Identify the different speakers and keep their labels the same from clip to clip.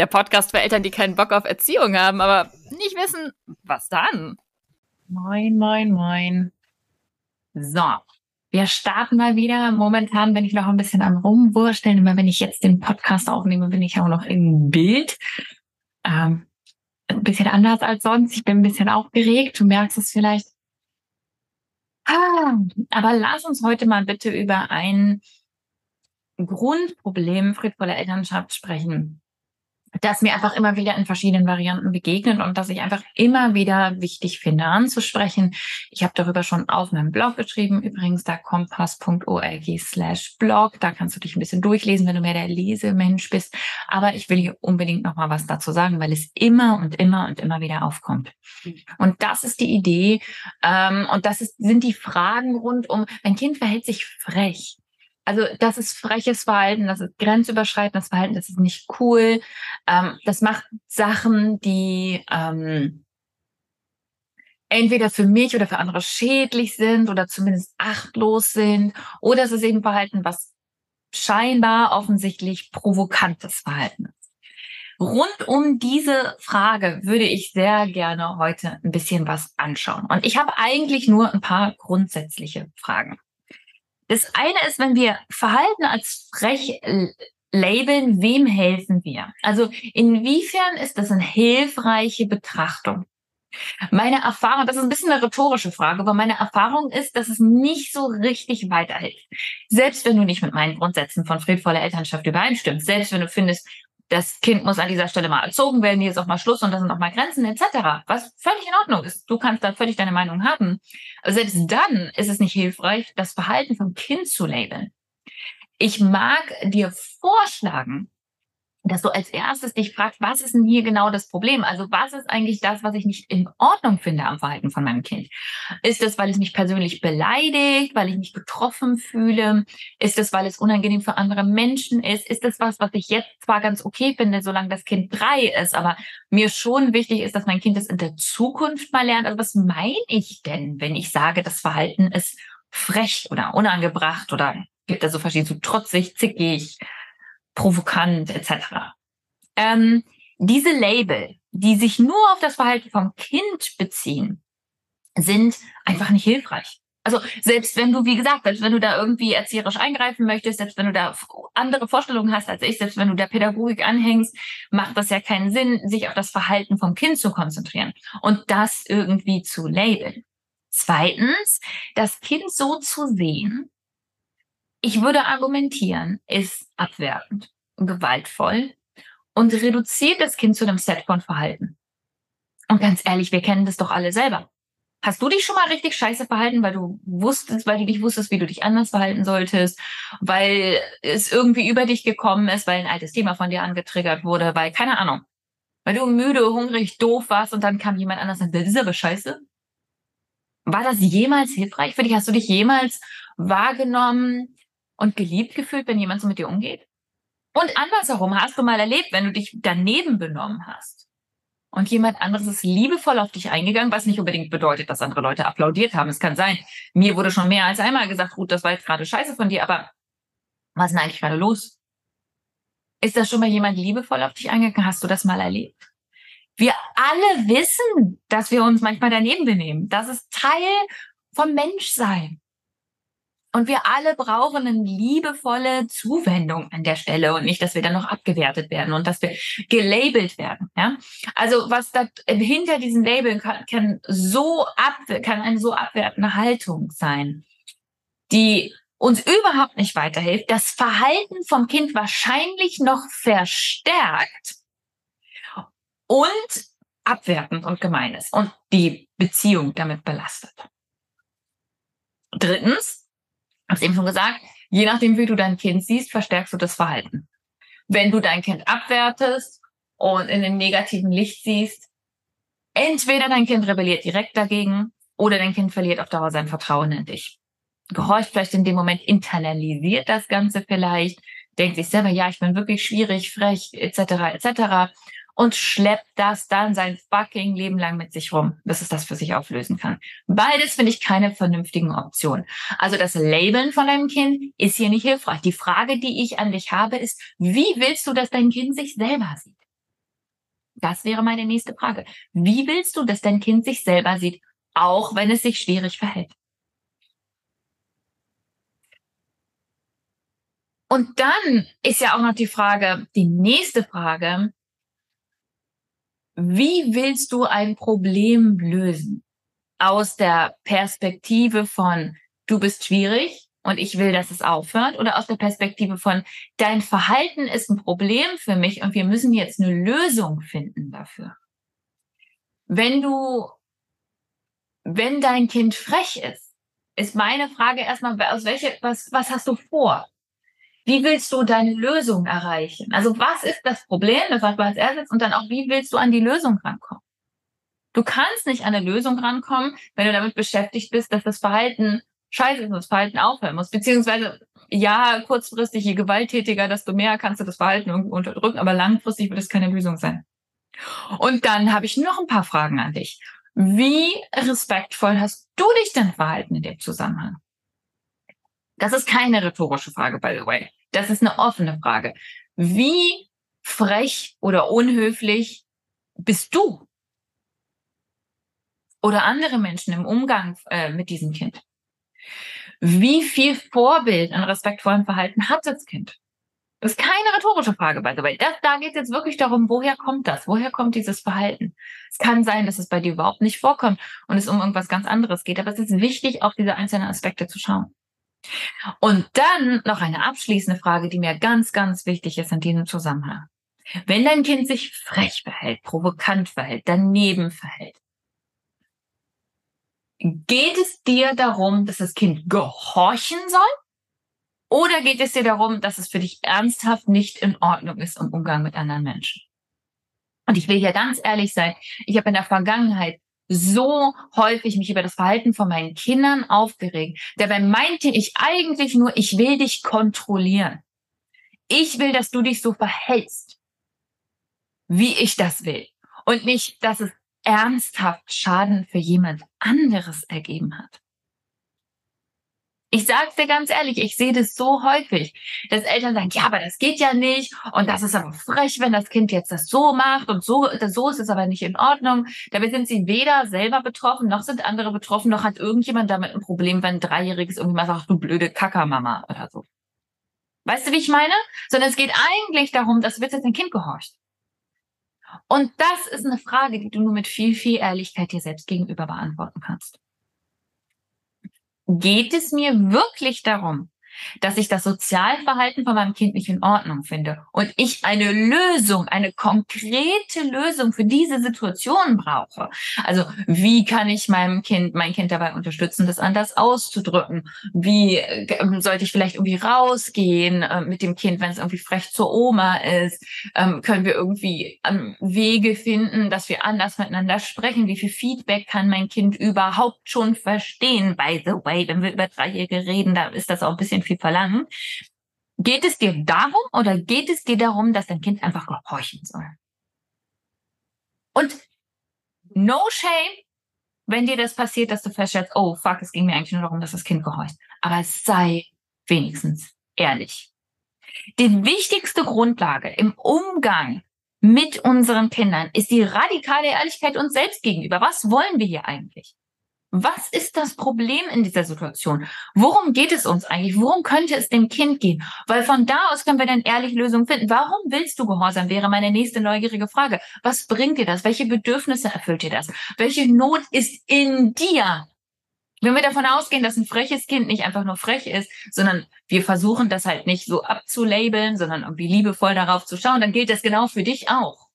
Speaker 1: der Podcast für Eltern, die keinen Bock auf Erziehung haben, aber nicht wissen, was dann.
Speaker 2: Moin, moin, moin. So, wir starten mal wieder. Momentan bin ich noch ein bisschen am Rumwursteln. Immer wenn ich jetzt den Podcast aufnehme, bin ich auch noch im Bild. Ähm, ein bisschen anders als sonst. Ich bin ein bisschen aufgeregt. Du merkst es vielleicht. Ah, aber lass uns heute mal bitte über ein Grundproblem friedvoller Elternschaft sprechen das mir einfach immer wieder in verschiedenen Varianten begegnet und das ich einfach immer wieder wichtig finde anzusprechen. Ich habe darüber schon auf meinem Blog geschrieben, übrigens da kompass.org slash blog. Da kannst du dich ein bisschen durchlesen, wenn du mehr der Lesemensch bist. Aber ich will hier unbedingt noch mal was dazu sagen, weil es immer und immer und immer wieder aufkommt. Und das ist die Idee ähm, und das ist, sind die Fragen rund um, mein Kind verhält sich frech also das ist freches Verhalten, das ist grenzüberschreitendes Verhalten, das ist nicht cool. Ähm, das macht Sachen, die ähm, entweder für mich oder für andere schädlich sind oder zumindest achtlos sind. Oder es ist eben Verhalten, was scheinbar offensichtlich provokantes Verhalten ist. Rund um diese Frage würde ich sehr gerne heute ein bisschen was anschauen. Und ich habe eigentlich nur ein paar grundsätzliche Fragen. Das eine ist, wenn wir Verhalten als frech labeln, wem helfen wir? Also inwiefern ist das eine hilfreiche Betrachtung? Meine Erfahrung, das ist ein bisschen eine rhetorische Frage, aber meine Erfahrung ist, dass es nicht so richtig weiterhilft. Selbst wenn du nicht mit meinen Grundsätzen von friedvoller Elternschaft übereinstimmst, selbst wenn du findest, das Kind muss an dieser Stelle mal erzogen werden, hier ist auch mal Schluss und da sind auch mal Grenzen etc. Was völlig in Ordnung ist. Du kannst da völlig deine Meinung haben. Aber selbst dann ist es nicht hilfreich, das Verhalten vom Kind zu labeln. Ich mag dir vorschlagen, dass du als erstes dich fragst, was ist denn hier genau das Problem? Also was ist eigentlich das, was ich nicht in Ordnung finde am Verhalten von meinem Kind? Ist es, weil es mich persönlich beleidigt, weil ich mich betroffen fühle? Ist es, weil es unangenehm für andere Menschen ist? Ist es was, was ich jetzt zwar ganz okay finde, solange das Kind drei ist, aber mir schon wichtig ist, dass mein Kind es in der Zukunft mal lernt? Also was meine ich denn, wenn ich sage, das Verhalten ist frech oder unangebracht oder gibt es so verschiedene, so trotzig, zickig, provokant etc. Ähm, diese Label, die sich nur auf das Verhalten vom Kind beziehen, sind einfach nicht hilfreich. Also selbst wenn du, wie gesagt, selbst wenn du da irgendwie erzieherisch eingreifen möchtest, selbst wenn du da andere Vorstellungen hast als ich, selbst wenn du der Pädagogik anhängst, macht das ja keinen Sinn, sich auf das Verhalten vom Kind zu konzentrieren und das irgendwie zu labeln. Zweitens, das Kind so zu sehen, ich würde argumentieren, ist abwertend gewaltvoll und reduziert das Kind zu einem Set von Verhalten. Und ganz ehrlich, wir kennen das doch alle selber. Hast du dich schon mal richtig scheiße verhalten, weil du wusstest, weil du dich wusstest, wie du dich anders verhalten solltest, weil es irgendwie über dich gekommen ist, weil ein altes Thema von dir angetriggert wurde, weil keine Ahnung. Weil du müde, hungrig, doof warst und dann kam jemand anders und sagt, das ist aber scheiße. War das jemals hilfreich für dich? Hast du dich jemals wahrgenommen und geliebt gefühlt, wenn jemand so mit dir umgeht? Und andersherum, hast du mal erlebt, wenn du dich daneben benommen hast und jemand anderes ist liebevoll auf dich eingegangen, was nicht unbedingt bedeutet, dass andere Leute applaudiert haben. Es kann sein, mir wurde schon mehr als einmal gesagt, Ruth, das war jetzt gerade scheiße von dir, aber was ist denn eigentlich gerade los? Ist da schon mal jemand liebevoll auf dich eingegangen? Hast du das mal erlebt? Wir alle wissen, dass wir uns manchmal daneben benehmen. Das ist Teil vom Menschsein. Und wir alle brauchen eine liebevolle Zuwendung an der Stelle und nicht, dass wir dann noch abgewertet werden und dass wir gelabelt werden. Ja? Also was da hinter diesen Labeln kann, kann so ab, kann eine so abwertende Haltung sein, die uns überhaupt nicht weiterhilft, das Verhalten vom Kind wahrscheinlich noch verstärkt und abwertend und gemein ist und die Beziehung damit belastet. Drittens, hab's eben schon gesagt, je nachdem, wie du dein Kind siehst, verstärkst du das Verhalten. Wenn du dein Kind abwertest und in dem negativen Licht siehst, entweder dein Kind rebelliert direkt dagegen oder dein Kind verliert auf Dauer sein Vertrauen in dich. Gehorcht vielleicht in dem Moment, internalisiert das Ganze vielleicht, denkt sich selber, ja, ich bin wirklich schwierig, frech, etc., etc und schleppt das dann sein fucking Leben lang mit sich rum, bis es das für sich auflösen kann. Beides finde ich keine vernünftigen Optionen. Also das Labeln von deinem Kind ist hier nicht hilfreich. Die Frage, die ich an dich habe, ist, wie willst du, dass dein Kind sich selber sieht? Das wäre meine nächste Frage. Wie willst du, dass dein Kind sich selber sieht, auch wenn es sich schwierig verhält? Und dann ist ja auch noch die Frage, die nächste Frage, wie willst du ein Problem lösen? Aus der Perspektive von, du bist schwierig und ich will, dass es aufhört oder aus der Perspektive von, dein Verhalten ist ein Problem für mich und wir müssen jetzt eine Lösung finden dafür. Wenn du, wenn dein Kind frech ist, ist meine Frage erstmal, aus welche, was, was hast du vor? Wie willst du deine Lösung erreichen? Also was ist das Problem? Das man als erstes. Und dann auch, wie willst du an die Lösung rankommen? Du kannst nicht an eine Lösung rankommen, wenn du damit beschäftigt bist, dass das Verhalten scheiße ist und das Verhalten aufhören muss. Beziehungsweise, ja, kurzfristig, je gewalttätiger, desto mehr kannst du das Verhalten unterdrücken, aber langfristig wird es keine Lösung sein. Und dann habe ich noch ein paar Fragen an dich. Wie respektvoll hast du dich denn verhalten in dem Zusammenhang? Das ist keine rhetorische Frage, by the way. Das ist eine offene Frage. Wie frech oder unhöflich bist du? Oder andere Menschen im Umgang äh, mit diesem Kind? Wie viel Vorbild an respektvollem Verhalten hat das Kind? Das ist keine rhetorische Frage, way. Das, da geht es jetzt wirklich darum, woher kommt das? Woher kommt dieses Verhalten? Es kann sein, dass es bei dir überhaupt nicht vorkommt und es um irgendwas ganz anderes geht, aber es ist wichtig, auf diese einzelnen Aspekte zu schauen. Und dann noch eine abschließende Frage, die mir ganz, ganz wichtig ist in diesem Zusammenhang. Wenn dein Kind sich frech verhält, provokant verhält, daneben verhält, geht es dir darum, dass das Kind gehorchen soll? Oder geht es dir darum, dass es für dich ernsthaft nicht in Ordnung ist im Umgang mit anderen Menschen? Und ich will hier ganz ehrlich sein, ich habe in der Vergangenheit so häufig mich über das Verhalten von meinen Kindern aufgeregt. Dabei meinte ich eigentlich nur, ich will dich kontrollieren. Ich will, dass du dich so verhältst, wie ich das will. Und nicht, dass es ernsthaft Schaden für jemand anderes ergeben hat. Ich sag's dir ganz ehrlich, ich sehe das so häufig, dass Eltern sagen, ja, aber das geht ja nicht und das ist aber frech, wenn das Kind jetzt das so macht und so, so ist es aber nicht in Ordnung. Dabei sind sie weder selber betroffen, noch sind andere betroffen, noch hat irgendjemand damit ein Problem, wenn ein Dreijähriges irgendwie mal sagt, du blöde Kackermama oder so. Weißt du, wie ich meine? Sondern es geht eigentlich darum, dass wird jetzt ein Kind gehorcht. Und das ist eine Frage, die du nur mit viel, viel Ehrlichkeit dir selbst gegenüber beantworten kannst geht es mir wirklich darum, dass ich das Sozialverhalten von meinem Kind nicht in Ordnung finde und ich eine Lösung, eine konkrete Lösung für diese Situation brauche. Also wie kann ich meinem Kind, mein Kind dabei unterstützen, das anders auszudrücken? Wie äh, sollte ich vielleicht irgendwie rausgehen äh, mit dem Kind, wenn es irgendwie frech zur Oma ist? Ähm, können wir irgendwie ähm, Wege finden, dass wir anders miteinander sprechen? Wie viel Feedback kann mein Kind überhaupt schon verstehen? By the way, wenn wir über Dreijährige reden, da ist das auch ein bisschen viel verlangen. Geht es dir darum oder geht es dir darum, dass dein Kind einfach gehorchen soll? Und no shame, wenn dir das passiert, dass du feststellst, oh fuck, es ging mir eigentlich nur darum, dass das Kind gehorcht. Aber sei wenigstens ehrlich. Die wichtigste Grundlage im Umgang mit unseren Kindern ist die radikale Ehrlichkeit uns selbst gegenüber. Was wollen wir hier eigentlich? Was ist das Problem in dieser Situation? Worum geht es uns eigentlich? Worum könnte es dem Kind gehen? Weil von da aus können wir dann ehrlich Lösungen finden. Warum willst du gehorsam? Wäre meine nächste neugierige Frage. Was bringt dir das? Welche Bedürfnisse erfüllt dir das? Welche Not ist in dir? Wenn wir davon ausgehen, dass ein freches Kind nicht einfach nur frech ist, sondern wir versuchen das halt nicht so abzulabeln, sondern irgendwie liebevoll darauf zu schauen, dann gilt das genau für dich auch.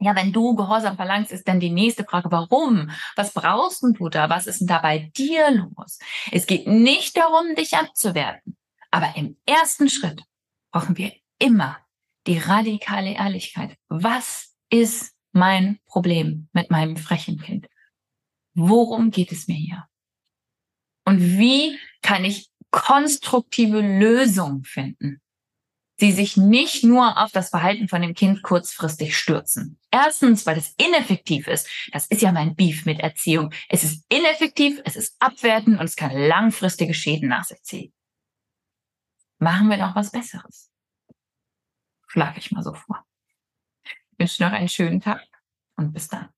Speaker 2: Ja, wenn du Gehorsam verlangst, ist dann die nächste Frage, warum? Was brauchst du da? Was ist denn da bei dir los? Es geht nicht darum, dich abzuwerten. Aber im ersten Schritt brauchen wir immer die radikale Ehrlichkeit. Was ist mein Problem mit meinem frechen Kind? Worum geht es mir hier? Und wie kann ich konstruktive Lösungen finden? sie sich nicht nur auf das Verhalten von dem Kind kurzfristig stürzen. Erstens, weil es ineffektiv ist. Das ist ja mein Beef mit Erziehung. Es ist ineffektiv, es ist abwertend und es kann langfristige Schäden nach sich ziehen. Machen wir noch was Besseres. Schlage ich mal so vor. Ich wünsche noch einen schönen Tag und bis dann.